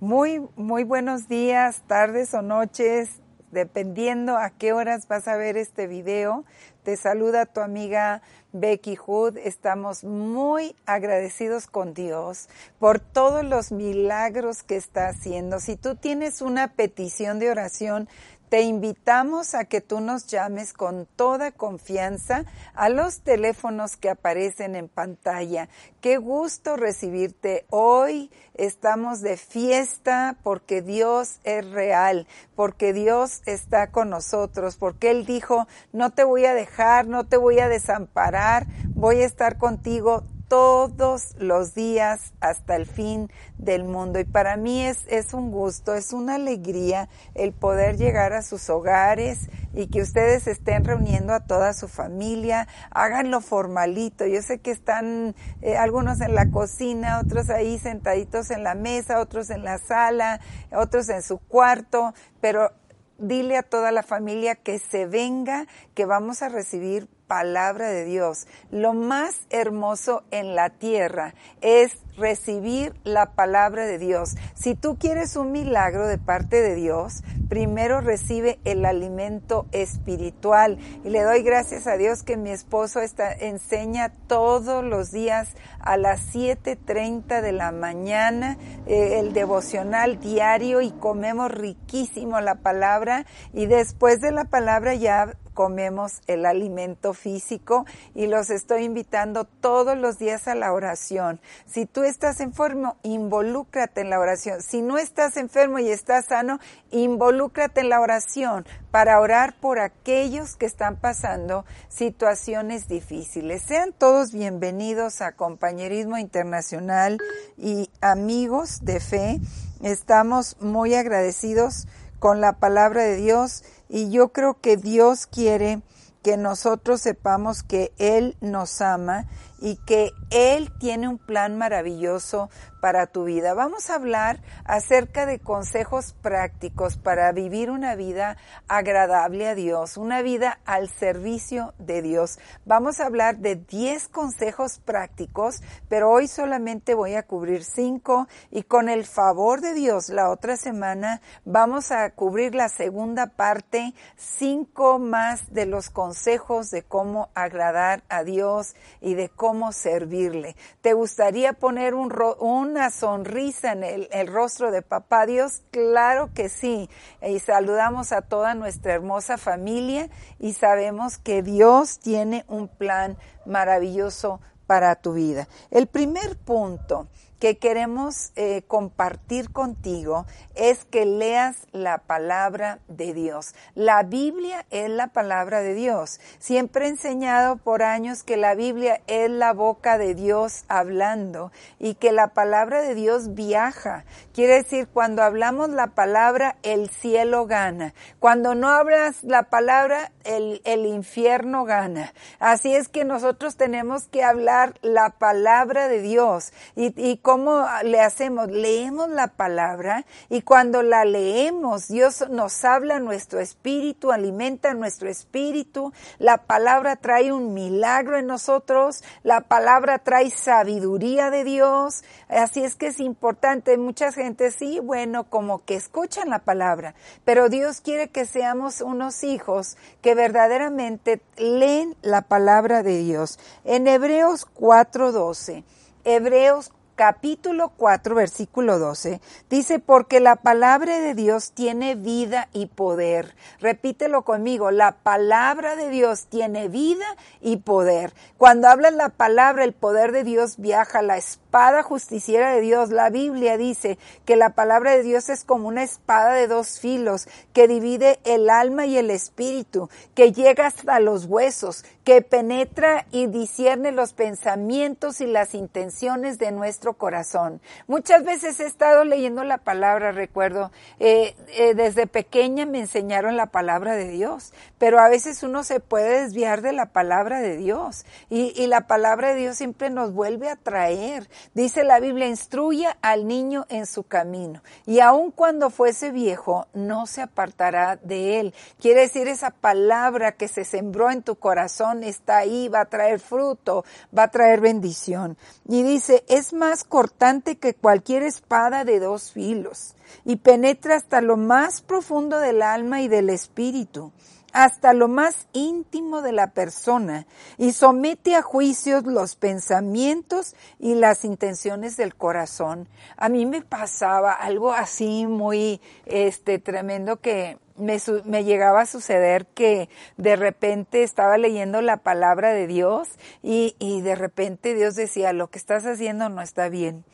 Muy, muy buenos días, tardes o noches, dependiendo a qué horas vas a ver este video. Te saluda tu amiga Becky Hood. Estamos muy agradecidos con Dios por todos los milagros que está haciendo. Si tú tienes una petición de oración, te invitamos a que tú nos llames con toda confianza a los teléfonos que aparecen en pantalla. Qué gusto recibirte hoy. Estamos de fiesta porque Dios es real, porque Dios está con nosotros, porque Él dijo, no te voy a dejar, no te voy a desamparar, voy a estar contigo todos los días hasta el fin del mundo. Y para mí es, es un gusto, es una alegría el poder llegar a sus hogares y que ustedes estén reuniendo a toda su familia, háganlo formalito. Yo sé que están eh, algunos en la cocina, otros ahí sentaditos en la mesa, otros en la sala, otros en su cuarto, pero dile a toda la familia que se venga, que vamos a recibir palabra de Dios. Lo más hermoso en la tierra es recibir la palabra de Dios. Si tú quieres un milagro de parte de Dios, primero recibe el alimento espiritual. Y le doy gracias a Dios que mi esposo está, enseña todos los días a las 7.30 de la mañana eh, el devocional diario y comemos riquísimo la palabra y después de la palabra ya comemos el alimento físico y los estoy invitando todos los días a la oración. Si tú estás enfermo, involúcrate en la oración. Si no estás enfermo y estás sano, involúcrate en la oración para orar por aquellos que están pasando situaciones difíciles. Sean todos bienvenidos a Compañerismo Internacional y amigos de fe. Estamos muy agradecidos con la palabra de Dios y yo creo que Dios quiere que nosotros sepamos que Él nos ama y que Él tiene un plan maravilloso para tu vida. Vamos a hablar acerca de consejos prácticos para vivir una vida agradable a Dios, una vida al servicio de Dios. Vamos a hablar de 10 consejos prácticos, pero hoy solamente voy a cubrir 5 y con el favor de Dios la otra semana vamos a cubrir la segunda parte, 5 más de los consejos de cómo agradar a Dios y de cómo servirle. ¿Te gustaría poner un, un una sonrisa en el, rostro de papá Dios? Claro que sí. Y saludamos a toda nuestra hermosa familia y sabemos que Dios tiene un plan maravilloso para tu vida. El primer punto que queremos eh, compartir contigo es que leas la palabra de Dios. La Biblia es la palabra de Dios. Siempre he enseñado por años que la Biblia es la boca de Dios hablando y que la palabra de Dios viaja. Quiere decir, cuando hablamos la palabra, el cielo gana. Cuando no hablas la palabra, el, el infierno gana. Así es que nosotros tenemos que hablar la palabra de Dios y, y ¿Cómo le hacemos? Leemos la palabra y cuando la leemos, Dios nos habla nuestro espíritu, alimenta nuestro espíritu. La palabra trae un milagro en nosotros, la palabra trae sabiduría de Dios. Así es que es importante. Mucha gente sí, bueno, como que escuchan la palabra, pero Dios quiere que seamos unos hijos que verdaderamente leen la palabra de Dios. En Hebreos 4:12. Hebreos capítulo 4, versículo 12, dice, porque la palabra de Dios tiene vida y poder. Repítelo conmigo, la palabra de Dios tiene vida y poder. Cuando habla la palabra, el poder de Dios viaja, la espada justiciera de Dios. La Biblia dice que la palabra de Dios es como una espada de dos filos que divide el alma y el espíritu, que llega hasta los huesos, que penetra y discierne los pensamientos y las intenciones de nuestro corazón. Muchas veces he estado leyendo la palabra, recuerdo, eh, eh, desde pequeña me enseñaron la palabra de Dios, pero a veces uno se puede desviar de la palabra de Dios y, y la palabra de Dios siempre nos vuelve a traer. Dice la Biblia, instruya al niño en su camino y aun cuando fuese viejo no se apartará de él. Quiere decir esa palabra que se sembró en tu corazón está ahí, va a traer fruto, va a traer bendición. Y dice, es más cortante que cualquier espada de dos filos y penetra hasta lo más profundo del alma y del espíritu hasta lo más íntimo de la persona y somete a juicios los pensamientos y las intenciones del corazón. A mí me pasaba algo así muy este tremendo que me, me, llegaba a suceder que de repente estaba leyendo la palabra de Dios y, y de repente Dios decía, lo que estás haciendo no está bien.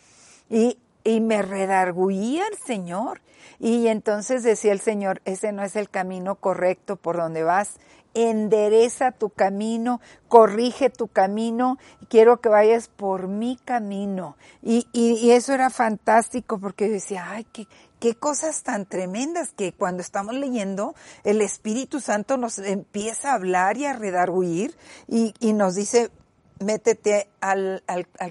Y, y me redarguía el Señor. Y entonces decía el Señor, ese no es el camino correcto por donde vas. Endereza tu camino, corrige tu camino, quiero que vayas por mi camino. Y, y, y eso era fantástico porque decía, ay, qué, qué cosas tan tremendas que cuando estamos leyendo el Espíritu Santo nos empieza a hablar y a redarguir y, y nos dice, métete al,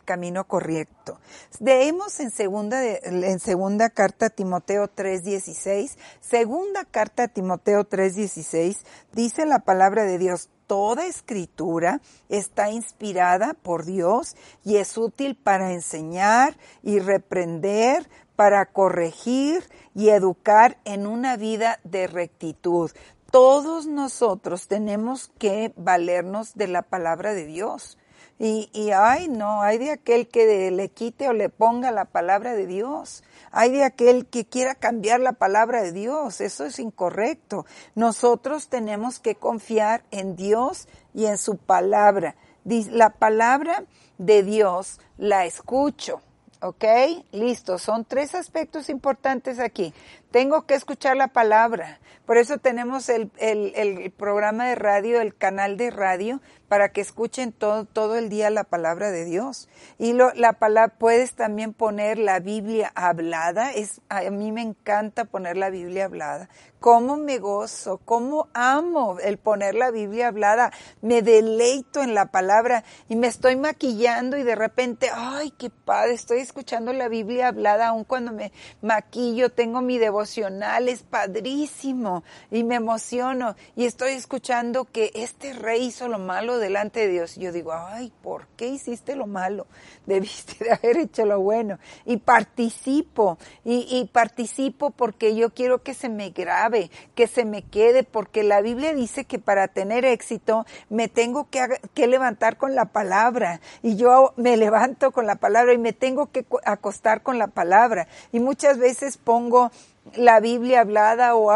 camino correcto. Leemos en segunda, en segunda carta Timoteo 3.16, segunda carta a Timoteo 3.16, dice la palabra de Dios, toda escritura está inspirada por Dios y es útil para enseñar y reprender, para corregir y educar en una vida de rectitud. Todos nosotros tenemos que valernos de la palabra de Dios. Y, y ay, no, hay de aquel que le quite o le ponga la palabra de Dios. Hay de aquel que quiera cambiar la palabra de Dios. Eso es incorrecto. Nosotros tenemos que confiar en Dios y en su palabra. La palabra de Dios la escucho. ¿Ok? Listo. Son tres aspectos importantes aquí. Tengo que escuchar la palabra. Por eso tenemos el, el, el programa de radio, el canal de radio, para que escuchen todo, todo el día la palabra de Dios. Y lo, la palabra, puedes también poner la Biblia hablada. Es, a mí me encanta poner la Biblia hablada. Cómo me gozo, cómo amo el poner la Biblia hablada. Me deleito en la palabra y me estoy maquillando y de repente, ay, qué padre, estoy escuchando la Biblia hablada aun cuando me maquillo, tengo mi devocional, es padrísimo y me emociono y estoy escuchando que este rey hizo lo malo delante de Dios. Yo digo, ay, ¿por qué hiciste lo malo? Debiste de haber hecho lo bueno. Y participo, y, y participo porque yo quiero que se me grabe, que se me quede, porque la Biblia dice que para tener éxito me tengo que levantar con la palabra. Y yo me levanto con la palabra y me tengo que acostar con la palabra. Y muchas veces pongo la Biblia hablada o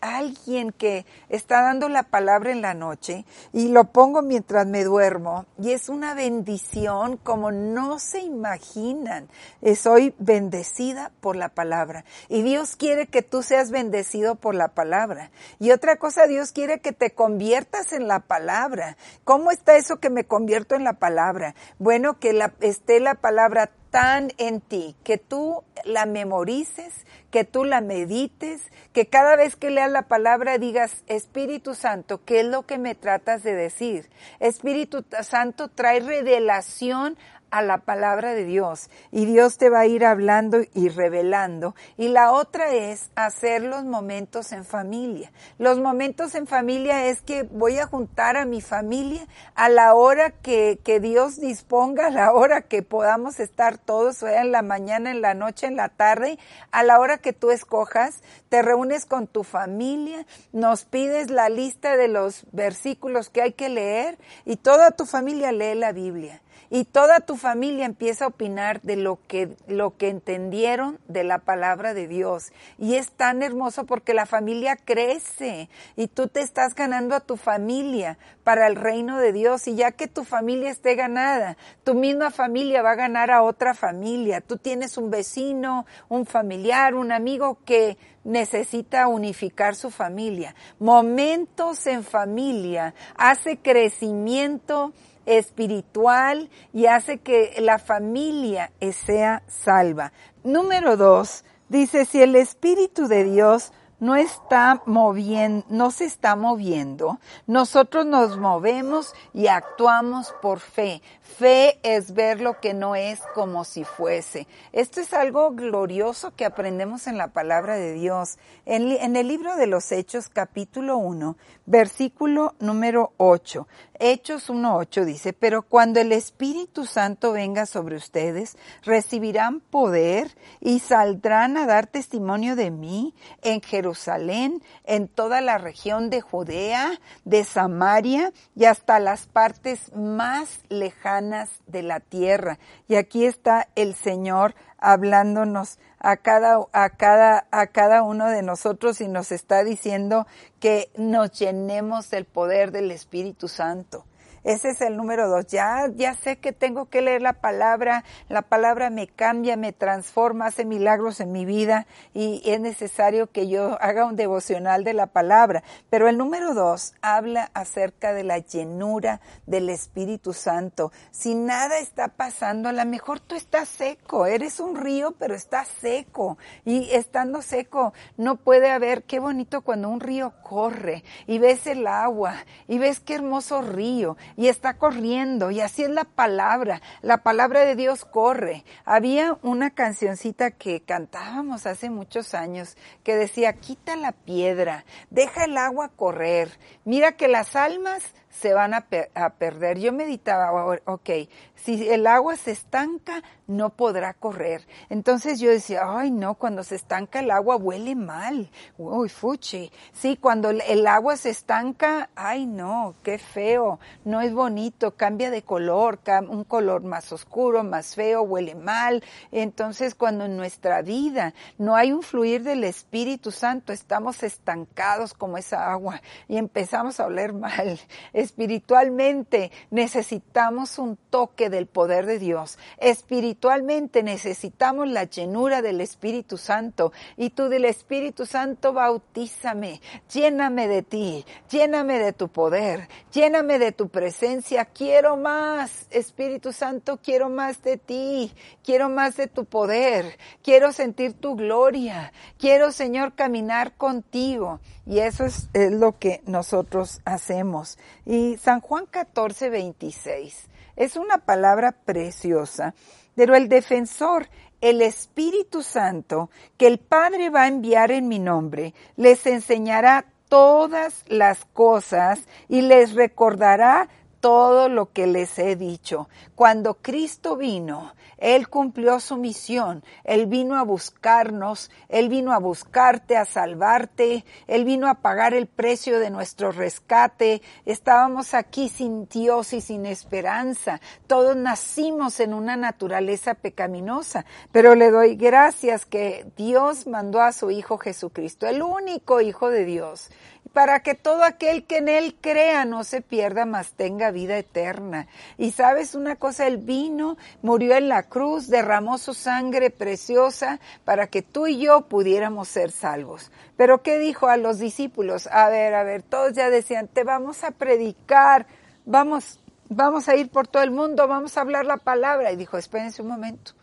alguien que está dando la palabra en la noche y lo pongo mientras me duermo y es una bendición como no se imaginan. Eh, soy bendecida por la palabra y Dios quiere que tú seas bendecido por la palabra. Y otra cosa, Dios quiere que te conviertas en la palabra. ¿Cómo está eso que me convierto en la palabra? Bueno, que esté la palabra en ti, que tú la memorices, que tú la medites, que cada vez que leas la palabra digas, Espíritu Santo, ¿qué es lo que me tratas de decir? Espíritu Santo trae revelación a la palabra de Dios y Dios te va a ir hablando y revelando. Y la otra es hacer los momentos en familia. Los momentos en familia es que voy a juntar a mi familia a la hora que, que Dios disponga, a la hora que podamos estar todos, sea en la mañana, en la noche, en la tarde, a la hora que tú escojas, te reúnes con tu familia, nos pides la lista de los versículos que hay que leer y toda tu familia lee la Biblia y toda tu familia empieza a opinar de lo que, lo que entendieron de la palabra de Dios. Y es tan hermoso porque la familia crece y tú te estás ganando a tu familia para el reino de Dios. Y ya que tu familia esté ganada, tu misma familia va a ganar a otra familia. Tú tienes un vecino, un familiar, un amigo que necesita unificar su familia. Momentos en familia hace crecimiento espiritual y hace que la familia sea salva. Número dos, dice, si el Espíritu de Dios no está moviendo, no se está moviendo. Nosotros nos movemos y actuamos por fe. Fe es ver lo que no es como si fuese. Esto es algo glorioso que aprendemos en la palabra de Dios. En, el libro de los Hechos, capítulo 1, versículo número 8. Hechos 1.8 dice, pero cuando el Espíritu Santo venga sobre ustedes, recibirán poder y saldrán a dar testimonio de mí en Jerusalén, en toda la región de Judea, de Samaria y hasta las partes más lejanas de la tierra. Y aquí está el Señor hablándonos a cada, a cada, a cada uno de nosotros y nos está diciendo que nos llenemos del poder del Espíritu Santo. Ese es el número dos. Ya, ya sé que tengo que leer la palabra. La palabra me cambia, me transforma, hace milagros en mi vida y es necesario que yo haga un devocional de la palabra. Pero el número dos habla acerca de la llenura del Espíritu Santo. Si nada está pasando, a lo mejor tú estás seco. Eres un río, pero estás seco. Y estando seco, no puede haber, qué bonito cuando un río corre y ves el agua y ves qué hermoso río y está corriendo y así es la palabra. La palabra de Dios corre. Había una cancioncita que cantábamos hace muchos años que decía, quita la piedra, deja el agua correr, mira que las almas se van a, perder. Yo meditaba, ok, si el agua se estanca, no podrá correr. Entonces yo decía, ay no, cuando se estanca el agua huele mal. Uy, fuchi. Sí, cuando el agua se estanca, ay no, qué feo, no es bonito, cambia de color, un color más oscuro, más feo, huele mal. Entonces cuando en nuestra vida no hay un fluir del Espíritu Santo, estamos estancados como esa agua y empezamos a oler mal Espiritualmente necesitamos un toque del poder de Dios. Espiritualmente necesitamos la llenura del Espíritu Santo. Y tú del Espíritu Santo bautízame, lléname de ti, lléname de tu poder, lléname de tu presencia. Quiero más, Espíritu Santo, quiero más de ti, quiero más de tu poder, quiero sentir tu gloria, quiero, Señor, caminar contigo. Y eso es, lo que nosotros hacemos. San Juan 14, 26 es una palabra preciosa, pero el defensor, el Espíritu Santo, que el Padre va a enviar en mi nombre, les enseñará todas las cosas y les recordará todo lo que les he dicho. Cuando Cristo vino, Él cumplió su misión. Él vino a buscarnos, Él vino a buscarte, a salvarte, Él vino a pagar el precio de nuestro rescate. Estábamos aquí sin Dios y sin esperanza. Todos nacimos en una naturaleza pecaminosa, pero le doy gracias que Dios mandó a su Hijo Jesucristo, el único Hijo de Dios para que todo aquel que en Él crea no se pierda, mas tenga vida eterna. Y sabes una cosa, Él vino, murió en la cruz, derramó su sangre preciosa para que tú y yo pudiéramos ser salvos. Pero ¿qué dijo a los discípulos? A ver, a ver, todos ya decían, te vamos a predicar, vamos, vamos a ir por todo el mundo, vamos a hablar la palabra. Y dijo, espérense un momento,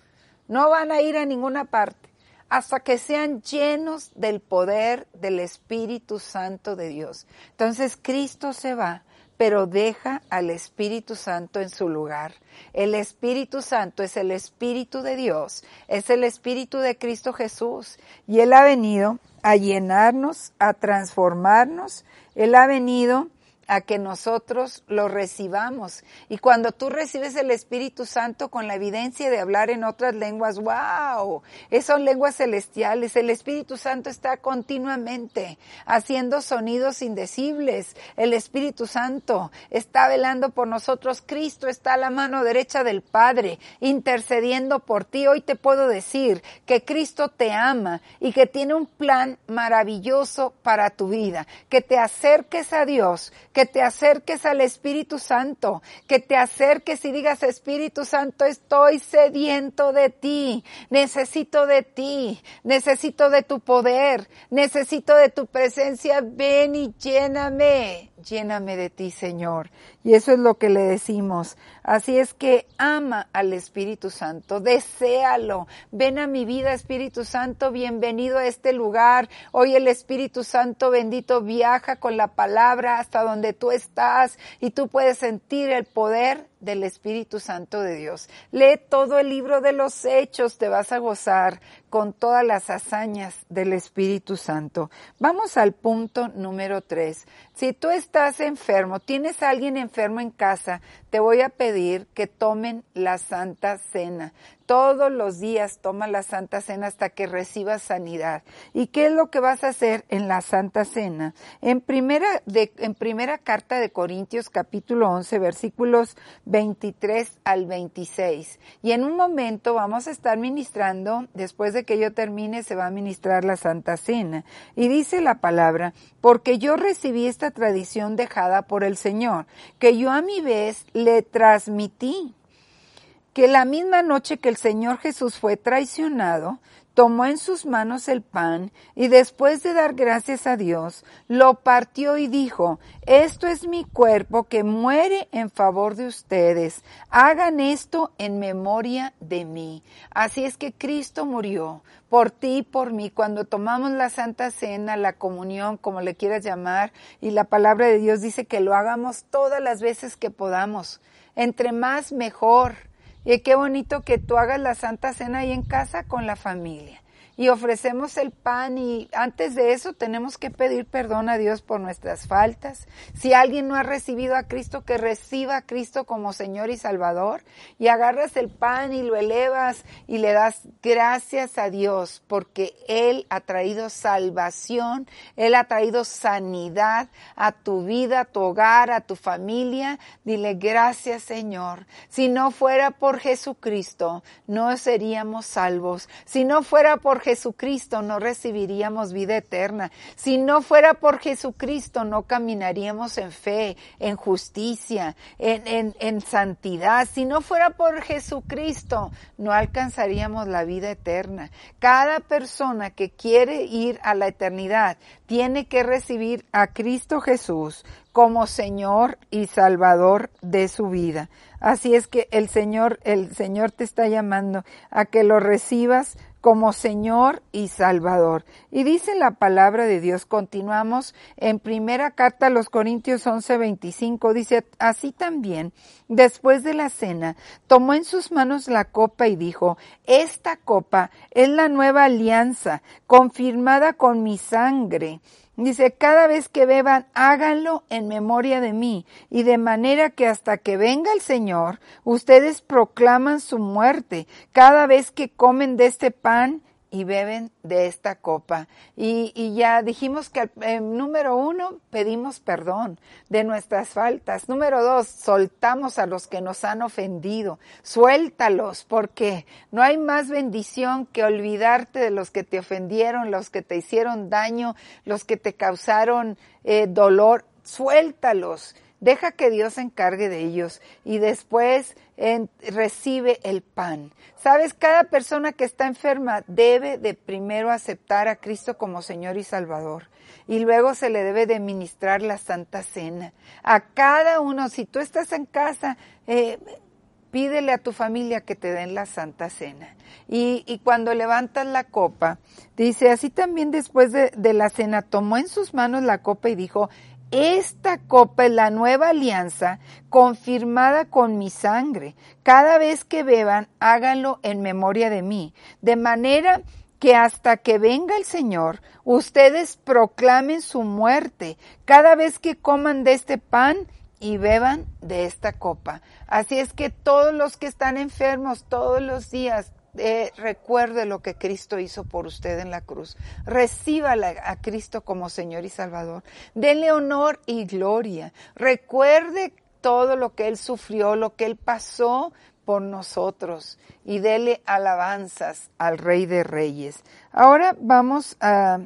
no van a ir a ninguna parte hasta que sean llenos del poder del Espíritu Santo de Dios. Entonces Cristo se va, pero deja al Espíritu Santo en su lugar. El Espíritu Santo es el Espíritu de Dios, es el Espíritu de Cristo Jesús y Él ha venido a llenarnos, a transformarnos, Él ha venido a que nosotros lo recibamos. Y cuando tú recibes el Espíritu Santo con la evidencia de hablar en otras lenguas, wow, son lenguas celestiales. El Espíritu Santo está continuamente haciendo sonidos indecibles. El Espíritu Santo está velando por nosotros. Cristo está a la mano derecha del Padre, intercediendo por ti. Hoy te puedo decir que Cristo te ama y que tiene un plan maravilloso para tu vida. Que te acerques a Dios, que que te acerques al Espíritu Santo, que te acerques y digas, Espíritu Santo, estoy sediento de ti, necesito de ti, necesito de tu poder, necesito de tu presencia, ven y lléname, lléname de ti, Señor. Y eso es lo que le decimos. Así es que ama al Espíritu Santo, deséalo. Ven a mi vida, Espíritu Santo, bienvenido a este lugar. Hoy el Espíritu Santo bendito viaja con la palabra hasta donde tú estás y tú puedes sentir el poder del Espíritu Santo de Dios. Lee todo el libro de los hechos, te vas a gozar con todas las hazañas del Espíritu Santo. Vamos al punto número tres. Si tú estás enfermo, tienes a alguien enfermo en casa, te voy a pedir que tomen la Santa Cena. Todos los días toma la Santa Cena hasta que recibas sanidad. ¿Y qué es lo que vas a hacer en la Santa Cena? En primera, de, en primera carta de Corintios capítulo 11 versículos 23 al 26. Y en un momento vamos a estar ministrando, después de que yo termine se va a ministrar la Santa Cena. Y dice la palabra, porque yo recibí esta tradición dejada por el Señor, que yo a mi vez le transmití que la misma noche que el Señor Jesús fue traicionado, tomó en sus manos el pan y después de dar gracias a Dios, lo partió y dijo, esto es mi cuerpo que muere en favor de ustedes. Hagan esto en memoria de mí. Así es que Cristo murió por ti y por mí. Cuando tomamos la Santa Cena, la comunión, como le quieras llamar, y la palabra de Dios dice que lo hagamos todas las veces que podamos. Entre más, mejor y qué bonito que tú hagas la Santa Cena ahí en casa con la familia y ofrecemos el pan y antes de eso tenemos que pedir perdón a Dios por nuestras faltas. Si alguien no ha recibido a Cristo, que reciba a Cristo como Señor y Salvador y agarras el pan y lo elevas y le das gracias a Dios porque Él ha traído salvación, Él ha traído sanidad a tu vida, a tu hogar, a tu familia. Dile gracias Señor. Si no fuera por Jesucristo, no seríamos salvos. Si no fuera por Jesucristo, Jesucristo no recibiríamos vida eterna. Si no fuera por Jesucristo no caminaríamos en fe, en justicia, en, en santidad. Si no fuera por Jesucristo no alcanzaríamos la vida eterna. Cada persona que quiere ir a la eternidad tiene que recibir a Cristo Jesús como Señor y Salvador de su vida. Así es que el Señor, el Señor te está llamando a que lo recibas como Señor y Salvador. Y dice la palabra de Dios, continuamos en primera carta a los Corintios 11, 25, dice, así también, después de la cena, tomó en sus manos la copa y dijo, esta copa es la nueva alianza, confirmada con mi sangre. Dice, cada vez que beban, háganlo en memoria de mí, y de manera que hasta que venga el Señor, ustedes proclaman su muerte. Cada vez que comen de este pan y beben de esta copa. Y, ya dijimos que número uno, pedimos perdón de nuestras faltas. Número dos, soltamos a los que nos han ofendido. Suéltalos, porque no hay más bendición que olvidarte de los que te ofendieron, los que te hicieron daño, los que te causaron eh, dolor. Suéltalos Deja que Dios se encargue de ellos y después recibe el pan. Sabes, cada persona que está enferma debe de primero aceptar a Cristo como Señor y Salvador y luego se le debe de ministrar la Santa Cena. A cada uno, si tú estás en casa, eh, pídele a tu familia que te den la Santa Cena. Y, cuando levantas la copa, dice, así también después de, de la cena, tomó en sus manos la copa y dijo, esta copa es la nueva alianza confirmada con mi sangre. Cada vez que beban, háganlo en memoria de mí. De manera que hasta que venga el Señor, ustedes proclamen su muerte cada vez que coman de este pan y beban de esta copa. Así es que todos los que están enfermos todos los días, eh, recuerde lo que Cristo hizo por usted en la cruz. Recíbala a Cristo como Señor y Salvador. Denle honor y gloria. Recuerde todo lo que Él sufrió, lo que Él pasó por nosotros y dele alabanzas al Rey de Reyes. Ahora vamos a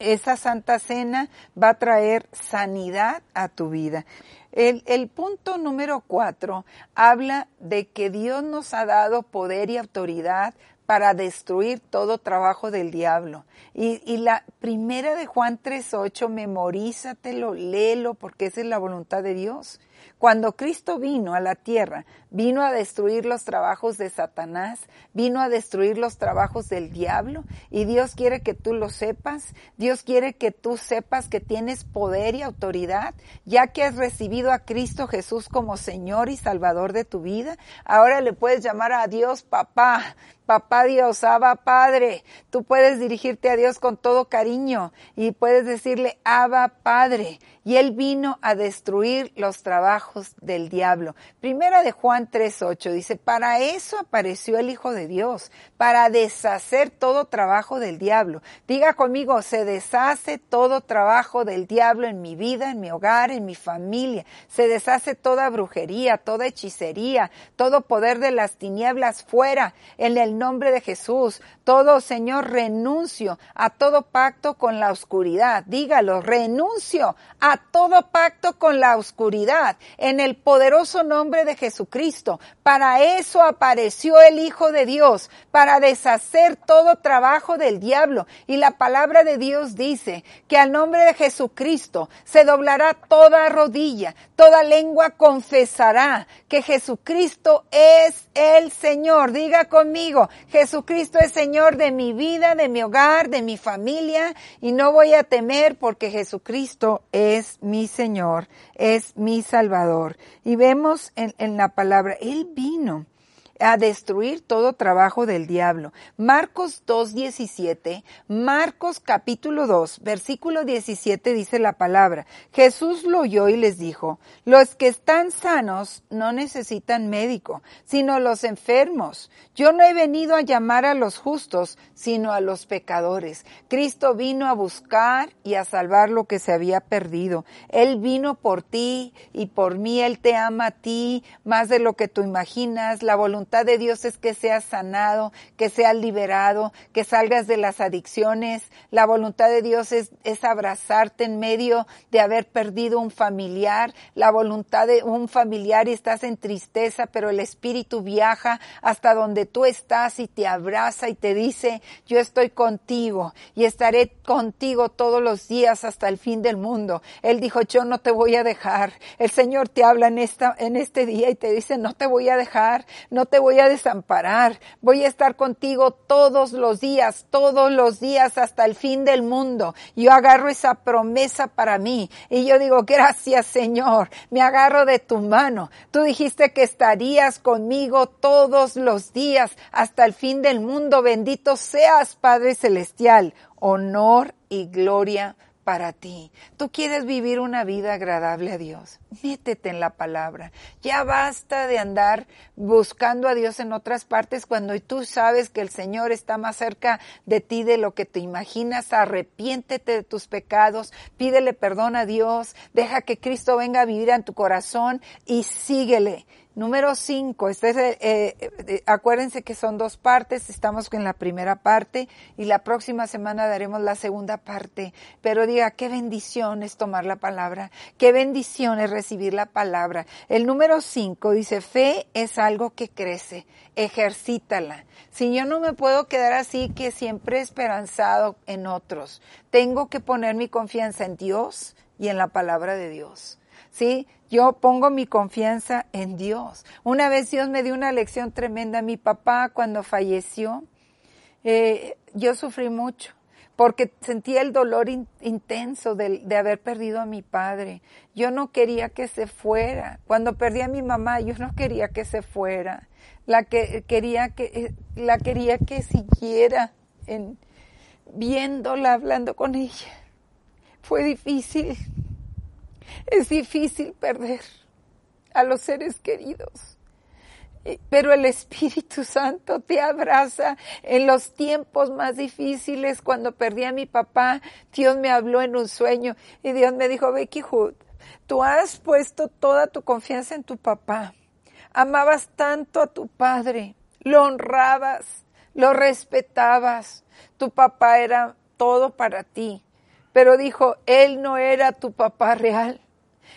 esa Santa Cena va a traer sanidad a tu vida. El, punto número cuatro habla de que Dios nos ha dado poder y autoridad para destruir todo trabajo del diablo. Y, y la primera de Juan 3.8, memorízatelo, léelo, porque esa es la voluntad de Dios. Cuando Cristo vino a la tierra, vino a destruir los trabajos de Satanás, vino a destruir los trabajos del diablo y Dios quiere que tú lo sepas, Dios quiere que tú sepas que tienes poder y autoridad, ya que has recibido a Cristo Jesús como Señor y Salvador de tu vida, ahora le puedes llamar a Dios papá, papá Dios, Abba Padre. Tú puedes dirigirte a Dios con todo cariño y puedes decirle Abba Padre. Y Él vino a destruir los trabajos del diablo. Primera de Juan 3.8 dice, para eso apareció el Hijo de Dios, para deshacer todo trabajo del diablo. Diga conmigo, se deshace todo trabajo del diablo en mi vida, en mi hogar, en mi familia. Se deshace toda brujería, toda hechicería, todo poder de las tinieblas fuera. En el nombre de Jesús. Todo, Señor, renuncio a todo pacto con la oscuridad. Dígalo, renuncio a todo pacto con la oscuridad en el poderoso nombre de Jesucristo. Para eso apareció el Hijo de Dios, para deshacer todo trabajo del diablo. Y la palabra de Dios dice que al nombre de Jesucristo se doblará toda rodilla, toda lengua confesará que Jesucristo es el Señor. Diga conmigo, Jesucristo es Señor de mi vida, de mi hogar, de mi familia y no voy a temer porque Jesucristo es mi Señor, es mi Salvador. Y vemos en, la palabra, Él vino a destruir todo trabajo del diablo. Marcos 2.17, Marcos capítulo 2, versículo 17 dice la palabra, Jesús lo oyó y les dijo, los que están sanos no necesitan médico, sino los enfermos. Yo no he venido a llamar a los justos, sino a los pecadores. Cristo vino a buscar y a salvar lo que se había perdido. Él vino por ti y por mí, Él te ama a ti más de lo que tú imaginas. La voluntad de Dios es que seas sanado, que seas liberado, que salgas de las adicciones. La voluntad de Dios es, es abrazarte en medio de haber perdido un familiar. La voluntad de un familiar y estás en tristeza, pero el Espíritu viaja hasta donde tú estás y te abraza y te dice, yo estoy contigo y estaré contigo todos los días hasta el fin del mundo. Él dijo, yo no te voy a dejar. El Señor te habla en esta, en este día y te dice, no te voy a dejar, no te voy a desamparar, voy a estar contigo todos los días, todos los días hasta el fin del mundo. Yo agarro esa promesa para mí y yo digo, gracias Señor, me agarro de tu mano. Tú dijiste que estarías conmigo todos los días hasta el fin del mundo. Bendito seas, Padre Celestial. Honor y gloria para ti. Tú quieres vivir una vida agradable a Dios. Métete en la palabra. Ya basta de andar buscando a Dios en otras partes cuando tú sabes que el Señor está más cerca de ti de lo que te imaginas. Arrepiéntete de tus pecados, pídele perdón a Dios, deja que Cristo venga a vivir en tu corazón y síguele. Número cinco, este eh, eh, acuérdense que son dos partes, estamos en la primera parte y la próxima semana daremos la segunda parte, pero diga, qué bendición es tomar la palabra, qué bendición es recibir la palabra. El número cinco dice, fe es algo que crece, ejercítala. Si yo no me puedo quedar así que siempre esperanzado en otros, tengo que poner mi confianza en Dios y en la palabra de Dios. ¿Sí? Yo pongo mi confianza en Dios. Una vez Dios me dio una lección tremenda. Mi papá cuando falleció, eh, yo sufrí mucho porque sentía el dolor intenso de, de, haber perdido a mi padre. Yo no quería que se fuera. Cuando perdí a mi mamá, yo no quería que se fuera. La que quería que eh, la quería que siguiera en viéndola, hablando con ella. Fue difícil. Es difícil perder a los seres queridos, pero el Espíritu Santo te abraza en los tiempos más difíciles. Cuando perdí a mi papá, Dios me habló en un sueño y Dios me dijo, Becky Hood, tú has puesto toda tu confianza en tu papá. Amabas tanto a tu padre, lo honrabas, lo respetabas. Tu papá era todo para ti. Pero dijo, él no era tu papá real.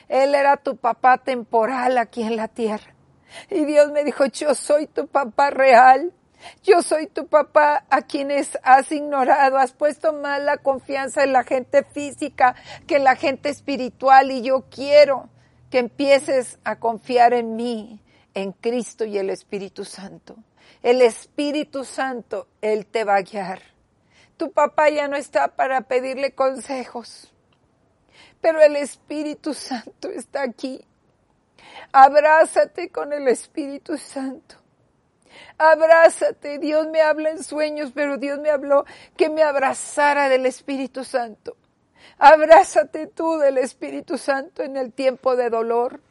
Él era tu papá temporal aquí en la tierra. Y Dios me dijo, yo soy tu papá real. Yo soy tu papá a quienes has ignorado, has puesto más la confianza en la gente física que en la gente espiritual y yo quiero que empieces a confiar en mí, en Cristo y el Espíritu Santo. El Espíritu Santo, Él te va a guiar. Tu papá ya no está para pedirle consejos, pero el Espíritu Santo está aquí. Abrázate con el Espíritu Santo. Abrázate. Dios me habla en sueños, pero Dios me habló que me abrazara del Espíritu Santo. Abrázate tú del Espíritu Santo en el tiempo de dolor.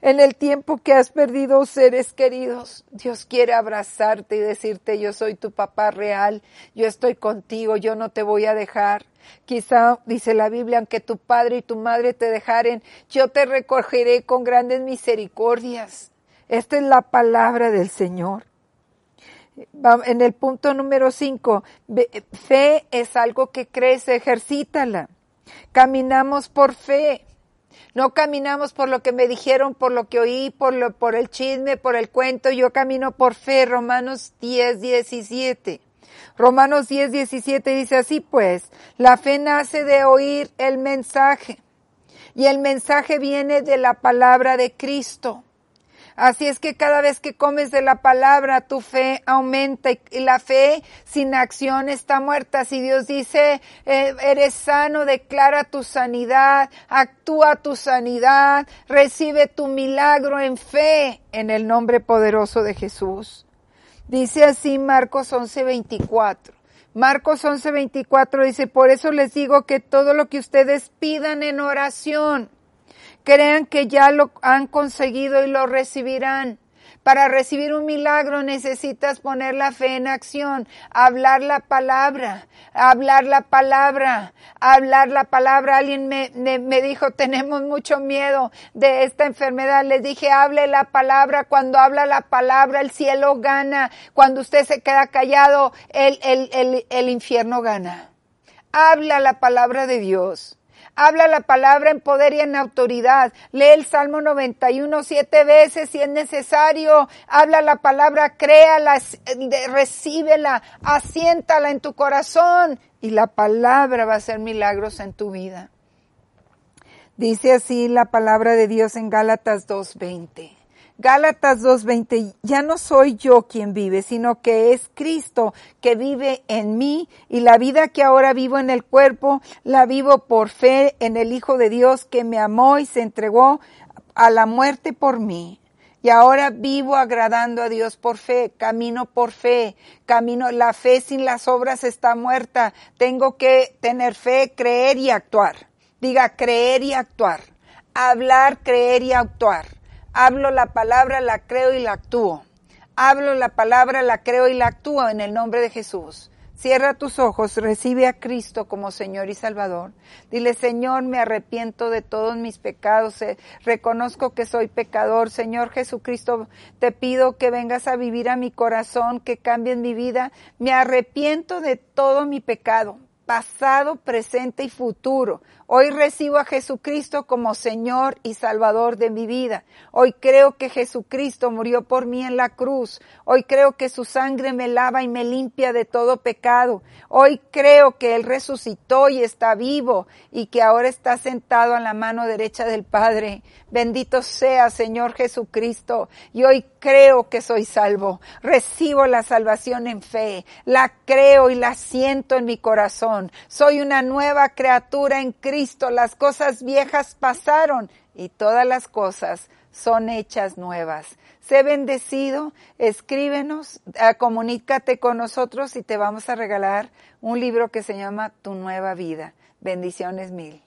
En el tiempo que has perdido seres queridos, Dios quiere abrazarte y decirte, yo soy tu papá real, yo estoy contigo, yo no te voy a dejar. Quizá, dice la Biblia, aunque tu padre y tu madre te dejaren, yo te recogeré con grandes misericordias. Esta es la palabra del Señor. En el punto número cinco, fe es algo que crece, ejercítala. Caminamos por fe. No caminamos por lo que me dijeron, por lo que oí, por, lo, el chisme, por el cuento. Yo camino por fe. Romanos 10, 17. Romanos 10, 17 dice así pues, la fe nace de oír el mensaje y el mensaje viene de la palabra de Cristo. Así es que cada vez que comes de la palabra, tu fe aumenta y la fe sin acción está muerta. Si Dios dice, eh, eres sano, declara tu sanidad, actúa tu sanidad, recibe tu milagro en fe en el nombre poderoso de Jesús. Dice así Marcos 11:24. Marcos 11:24 dice, por eso les digo que todo lo que ustedes pidan en oración, crean que ya lo han conseguido y lo recibirán. Para recibir un milagro necesitas poner la fe en acción, hablar la palabra, hablar la palabra, hablar la palabra. Alguien me, me, dijo, tenemos mucho miedo de esta enfermedad. Les dije, hable la palabra. Cuando habla la palabra, el cielo gana. Cuando usted se queda callado, el, el, el, el infierno gana. Habla la palabra de Dios. Habla la palabra en poder y en autoridad. Lee el Salmo 91 siete veces si es necesario. Habla la palabra, créala, recíbela, asiéntala en tu corazón y la palabra va a hacer milagros en tu vida. Dice así la palabra de Dios en Gálatas 2.20. Gálatas 2.20, ya no soy yo quien vive, sino que es Cristo que vive en mí y la vida que ahora vivo en el cuerpo, la vivo por fe en el Hijo de Dios que me amó y se entregó a la muerte por mí. Y ahora vivo agradando a Dios por fe, camino por fe, camino, la fe sin las obras está muerta. Tengo que tener fe, creer y actuar. Diga creer y actuar. Hablar, creer y actuar. Hablo la palabra, la creo y la actúo. Hablo la palabra, la creo y la actúo en el nombre de Jesús. Cierra tus ojos, recibe a Cristo como Señor y Salvador. Dile, Señor, me arrepiento de todos mis pecados, eh, reconozco que soy pecador. Señor Jesucristo, te pido que vengas a vivir a mi corazón, que cambies mi vida. Me arrepiento de todo mi pecado pasado, presente y futuro. Hoy recibo a Jesucristo como Señor y Salvador de mi vida. Hoy creo que Jesucristo murió por mí en la cruz. Hoy creo que su sangre me lava y me limpia de todo pecado. Hoy creo que Él resucitó y está vivo y que ahora está sentado a la mano derecha del Padre. Bendito sea Señor Jesucristo. Y hoy creo que soy salvo. Recibo la salvación en fe. La creo y la siento en mi corazón. Soy una nueva criatura en Cristo las cosas viejas pasaron y todas las cosas son hechas nuevas. Sé bendecido, escríbenos, eh, comunícate con nosotros y te vamos a regalar un libro que se llama Tu nueva vida. Bendiciones mil.